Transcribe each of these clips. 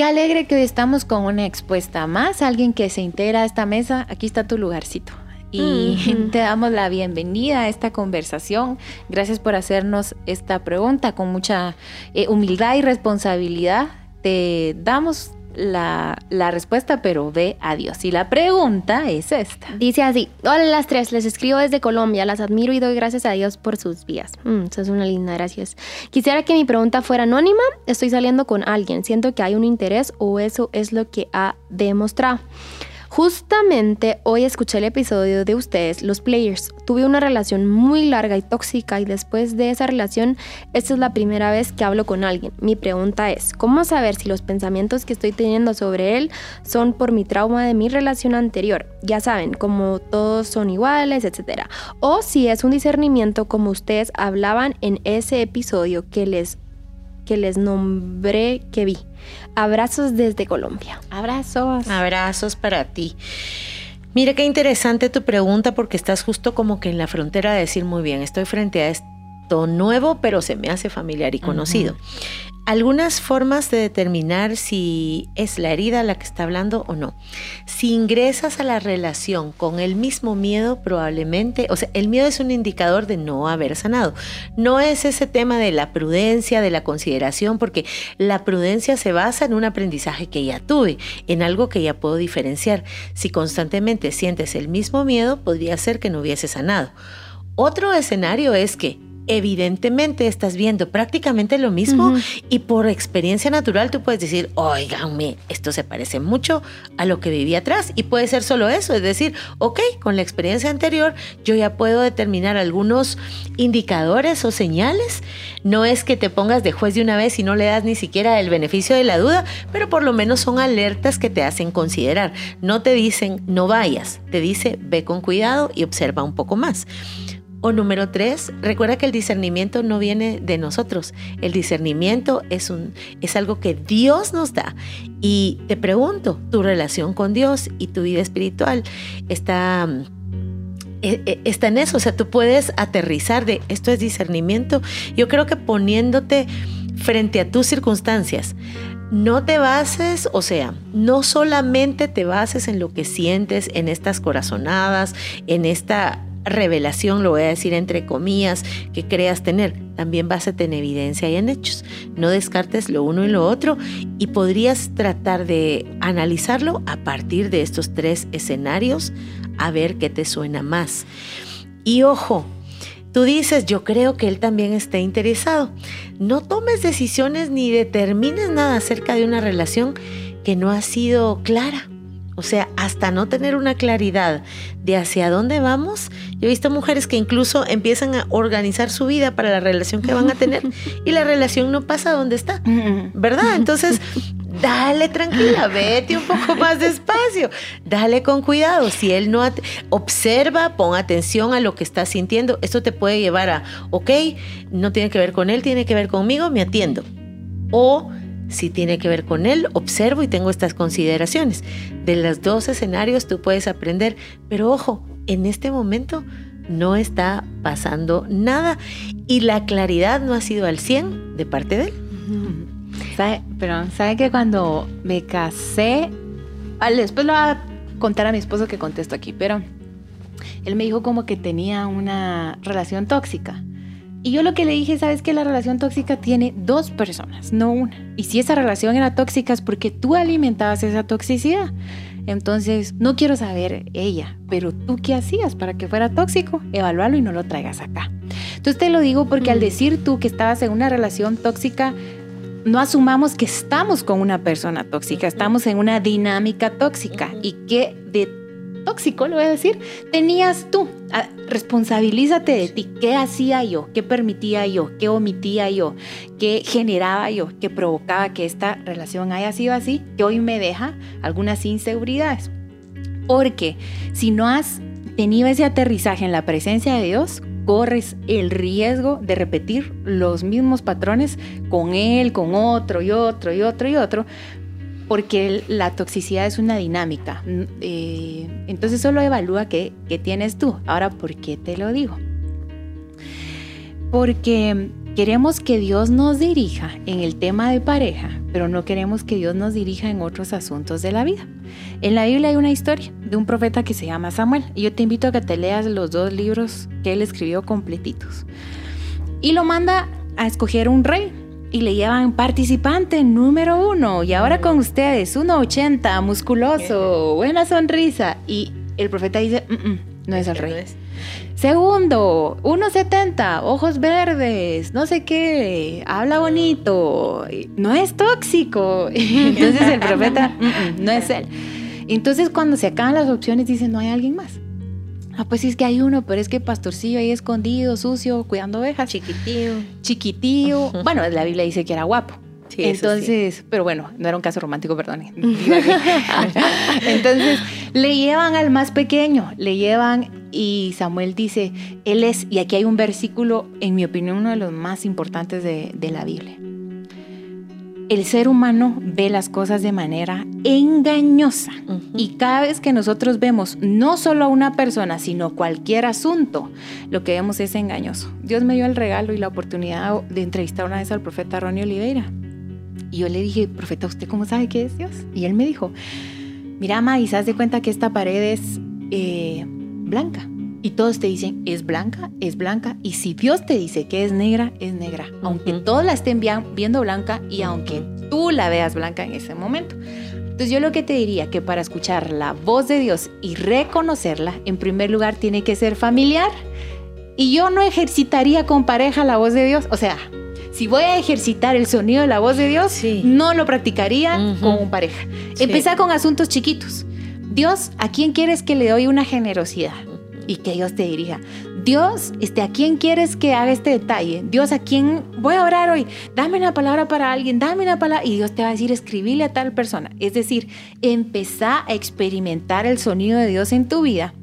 Qué alegre que hoy estamos con una expuesta más, alguien que se integra a esta mesa. Aquí está tu lugarcito. Y te damos la bienvenida a esta conversación. Gracias por hacernos esta pregunta con mucha eh, humildad y responsabilidad. Te damos la, respuesta, pero ve a Dios. Y la pregunta es esta. Dice así, hola las tres, les escribo desde Colombia, las admiro y doy gracias a Dios por sus vías. Mm, eso es una linda, gracias. Quisiera que mi pregunta fuera anónima, estoy saliendo con alguien, siento que hay un interés o eso es lo que ha demostrado. Justamente hoy escuché el episodio de ustedes, los players. Tuve una relación muy larga y tóxica y después de esa relación, esta es la primera vez que hablo con alguien. Mi pregunta es, ¿cómo saber si los pensamientos que estoy teniendo sobre él son por mi trauma de mi relación anterior? Ya saben, como todos son iguales, etc. O si es un discernimiento como ustedes hablaban en ese episodio que les que les nombré que vi. Abrazos desde Colombia. Abrazos. Abrazos para ti. Mira qué interesante tu pregunta porque estás justo como que en la frontera de decir muy bien, estoy frente a esto nuevo, pero se me hace familiar y conocido algunas formas de determinar si es la herida la que está hablando o no. Si ingresas a la relación con el mismo miedo, probablemente, o sea, el miedo es un indicador de no haber sanado. No es ese tema de la prudencia, de la consideración, porque la prudencia se basa en un aprendizaje que ya tuve, en algo que ya puedo diferenciar. Si constantemente sientes el mismo miedo, podría ser que no hubiese sanado. Otro escenario es que evidentemente estás viendo prácticamente lo mismo y por experiencia natural tú puedes decir, oiganme, esto se parece mucho a lo que viví atrás y puede ser solo eso, es decir, ok, con la experiencia anterior yo ya puedo determinar algunos indicadores o señales, no es que te pongas de juez de una vez y no le das ni siquiera el beneficio de la duda, pero por lo menos son alertas que te hacen considerar, no te dicen no vayas, te dice ve con cuidado y observa un poco más. O número tres, recuerda que el discernimiento no viene de nosotros. El discernimiento es, un, es algo que Dios nos da. Y te pregunto, tu relación con Dios y tu vida espiritual está, e, e, está en eso. O sea, tú puedes aterrizar de esto es discernimiento. Yo creo que poniéndote frente a tus circunstancias, no te bases, o sea, no solamente te bases en lo que sientes, en estas corazonadas, en esta revelación, lo voy a decir entre comillas, que creas tener, también vas a tener evidencia y en hechos. No descartes lo uno y lo otro y podrías tratar de analizarlo a partir de estos tres escenarios a ver qué te suena más. Y ojo, tú dices, yo creo que él también está interesado. No tomes decisiones ni determines nada acerca de una relación que no ha sido clara o sea, hasta no tener una claridad de hacia dónde vamos, yo he visto mujeres que incluso empiezan a organizar su vida para la relación que van a tener y la relación no pasa donde está, ¿verdad? Entonces, dale tranquila, vete un poco más despacio, dale con cuidado. Si él no observa, pon atención a lo que está sintiendo. Esto te puede llevar a, ok, no tiene que ver con él, tiene que ver conmigo, me atiendo. O si tiene que ver con él, observo y tengo estas consideraciones. De los dos escenarios tú puedes aprender, pero ojo, en este momento no está pasando nada y la claridad no ha sido al 100 de parte de él. Pero sabe que cuando me casé, después lo voy a contar a mi esposo que contesto aquí, pero él me dijo como que tenía una relación tóxica. Y yo lo que le dije, sabes que la relación tóxica tiene dos personas, no una. Y si esa relación era tóxica es porque tú alimentabas esa toxicidad. Entonces, no quiero saber ella, pero tú qué hacías para que fuera tóxico, evalúalo y no lo traigas acá. Entonces te lo digo porque al mm. decir tú que estabas en una relación tóxica, no asumamos que estamos con una persona tóxica, estamos en una dinámica tóxica y que de tóxico, lo voy a decir, tenías tú. Ah, responsabilízate de ti. ¿Qué hacía yo? ¿Qué permitía yo? ¿Qué omitía yo? ¿Qué generaba yo? ¿Qué provocaba que esta relación haya sido así? Que hoy me deja algunas inseguridades. Porque si no has tenido ese aterrizaje en la presencia de Dios, corres el riesgo de repetir los mismos patrones con él, con otro y otro y otro y otro, porque la toxicidad es una dinámica. Eh, entonces solo evalúa qué, tienes tú. Ahora, ¿por qué te lo digo? Porque queremos que Dios nos dirija en el tema de pareja, pero no queremos que Dios nos dirija en otros asuntos de la vida. En la Biblia hay una historia de un profeta que se llama Samuel y yo te invito a que te leas los dos libros que él escribió completitos. Y lo manda a escoger un rey y le llevan participante número uno y ahora con ustedes, 1,80, musculoso, buena sonrisa y el profeta dice, "Mm, mm, no es el rey. Segundo, 1,70, ojos verdes, no sé qué, habla bonito, no es tóxico. Entonces el profeta, "Mm, no es él. Entonces cuando se acaban las opciones dicen, no hay alguien más. Ah, pues sí es que hay uno, pero es que pastorcillo ahí escondido, sucio, cuidando ovejas. Chiquitío. Chiquitillo. Bueno, la Biblia dice que era guapo. Sí. Entonces, pero bueno, no era un caso romántico, perdón. Entonces, le llevan al más pequeño, le llevan y Samuel dice, él es, y aquí hay un versículo, en mi opinión, uno de los más importantes de, de la Biblia. El ser humano ve las cosas de manera engañosa y cada vez que nosotros vemos no solo a una persona, sino cualquier asunto, lo que vemos es engañoso. Dios me dio el regalo y la oportunidad de entrevistar una vez al profeta Ronnie Oliveira. Y yo le dije, profeta, ¿usted cómo sabe qué es Dios? Y él me dijo, mira, ma, y se de cuenta que esta pared es eh, blanca. Y todos te dicen, es blanca, es blanca. Y si Dios te dice que es negra, es negra. Aunque todos la estén viendo blanca y aunque tú la veas blanca en ese momento. Entonces yo lo que te diría que para escuchar la voz de Dios y reconocerla, en primer lugar tiene que ser familiar. Y yo no ejercitaría con pareja la voz de Dios. O sea, si voy a ejercitar el sonido de la voz de Dios, Sí. no lo practicaría Ujú. con pareja. Sí. Empezar con asuntos chiquitos. Dios, ¿a quién quieres que le doy una generosidad? Y que Dios te dirija. Dios, este, ¿a quién quieres que haga este detalle? Dios, ¿a quién voy a orar hoy? Dame una palabra para alguien, dame una palabra. Y Dios te va a decir, escribile a tal persona. Es decir, empezá a experimentar el sonido de Dios en tu vida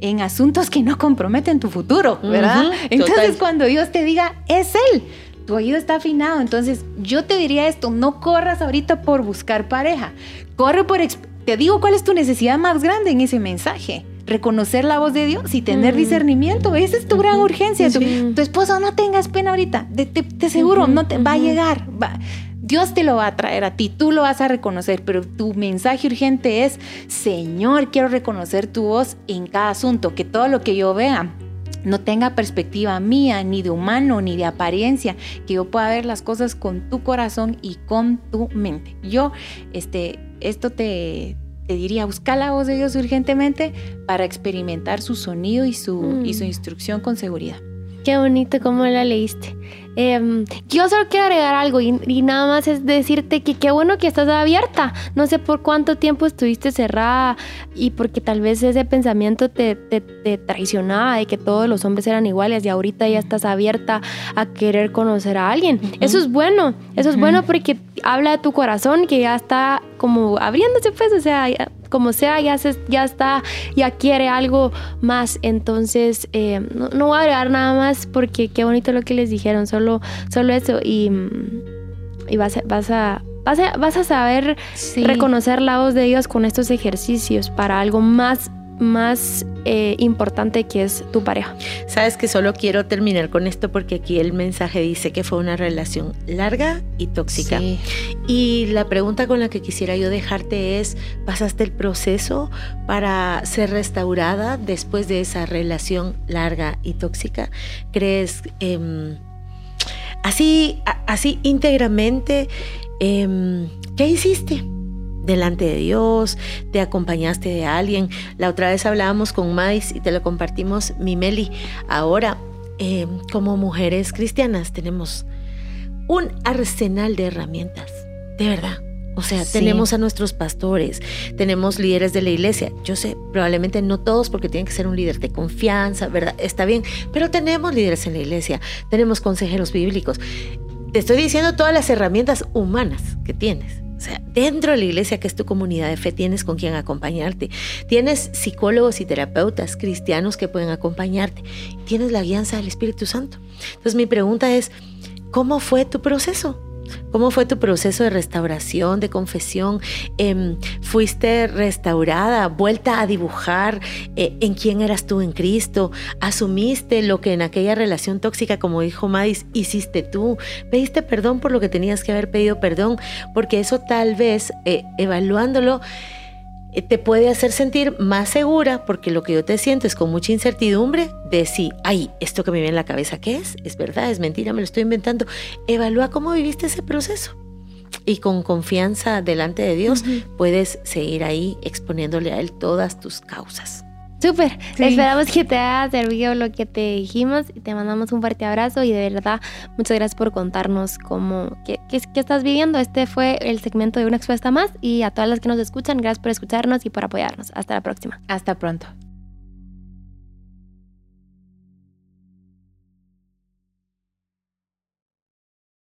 en asuntos que no comprometen tu futuro, ¿verdad? Entonces, total. cuando Dios te diga, es Él, tu oído está afinado. Entonces, yo te diría esto, no corras ahorita por buscar pareja, corre por... Te digo cuál es tu necesidad más grande en ese mensaje. Reconocer la voz de Dios y tener Mm. discernimiento. Esa es tu gran urgencia. Tu, sí. tu esposo, no tengas pena ahorita. De, te, te seguro, no te va a llegar. va- Dios te lo va a traer a ti, tú lo vas a reconocer, pero tu mensaje urgente es, Señor, quiero reconocer tu voz en cada asunto, que todo lo que yo vea no tenga perspectiva mía, ni de humano, ni de apariencia, que yo pueda ver las cosas con tu corazón y con tu mente. Yo, este, esto te, te diría, busca la voz de Dios urgentemente para experimentar su sonido y su, Mm. y su instrucción con seguridad. Qué bonito cómo la leíste. Em, yo solo quiero agregar algo y, y nada más es decirte que qué bueno que estás abierta. No sé por cuánto tiempo estuviste cerrada y porque tal vez ese pensamiento te, te- te traicionaba de que todos los hombres eran iguales y ahorita ya estás abierta a querer conocer a alguien. Eso es bueno, eso es bueno porque habla de tu corazón que ya está como abriéndose pues, o sea, ya- como sea, ya, se, ya está, ya quiere algo más. Entonces, eh, no, no voy a agregar nada más porque qué bonito lo que les dijeron, solo, solo eso. Y, y vas, vas, a, vas, a, vas a saber reconocer la voz de Dios con estos ejercicios para algo más, más eh, importante que es tu pareja. Sabes que solo quiero terminar con esto porque aquí el mensaje dice que fue una relación larga y tóxica. Sí. Y la pregunta con la que quisiera yo dejarte es, ¿pasaste el proceso para ser restaurada después de esa relación larga y tóxica? ¿Crees em, así, así íntegramente? em, ¿Qué hiciste? Delante de Dios, te acompañaste de alguien. La otra vez hablábamos con Mais y te lo compartimos, mi Meli. Ahora, eh, como mujeres cristianas, tenemos un arsenal de herramientas, de verdad. O sea, Sí. tenemos a nuestros pastores, tenemos líderes de la iglesia. Yo sé, probablemente no todos porque tienen que ser un líder de confianza, ¿verdad? Está bien, pero tenemos líderes en la iglesia, tenemos consejeros bíblicos. Te estoy diciendo todas las herramientas humanas que tienes. O sea, dentro de la iglesia, que es tu comunidad de fe, tienes con quien acompañarte. Tienes psicólogos y terapeutas cristianos que pueden acompañarte. Tienes la guianza del Espíritu Santo. Entonces mi pregunta es, ¿cómo fue tu proceso? ¿Cómo fue tu proceso de restauración, de confesión? Em, ¿Fuiste restaurada, vuelta a dibujar eh, en quién eras tú en Cristo? ¿Asumiste lo que en aquella relación tóxica, como dijo Madis, hiciste tú? ¿Pediste perdón por lo que tenías que haber pedido perdón? Porque eso tal vez, eh, evaluándolo, te puede hacer sentir más segura porque lo que yo te siento es con mucha incertidumbre de si, ay, esto que me viene en la cabeza, ¿qué es? ¿Es verdad? ¿Es mentira? ¿Me lo estoy inventando? Evalúa cómo viviste ese proceso. Y con confianza delante de Dios puedes seguir ahí exponiéndole a Él todas tus causas. Súper. Esperamos que te haya servido lo que te dijimos y te mandamos un fuerte abrazo y de verdad muchas gracias por contarnos cómo, qué, qué, estás viviendo. Este fue el segmento de Una Expuesta Más y a todas las que nos escuchan, gracias por escucharnos y por apoyarnos. Hasta la próxima. Hasta pronto.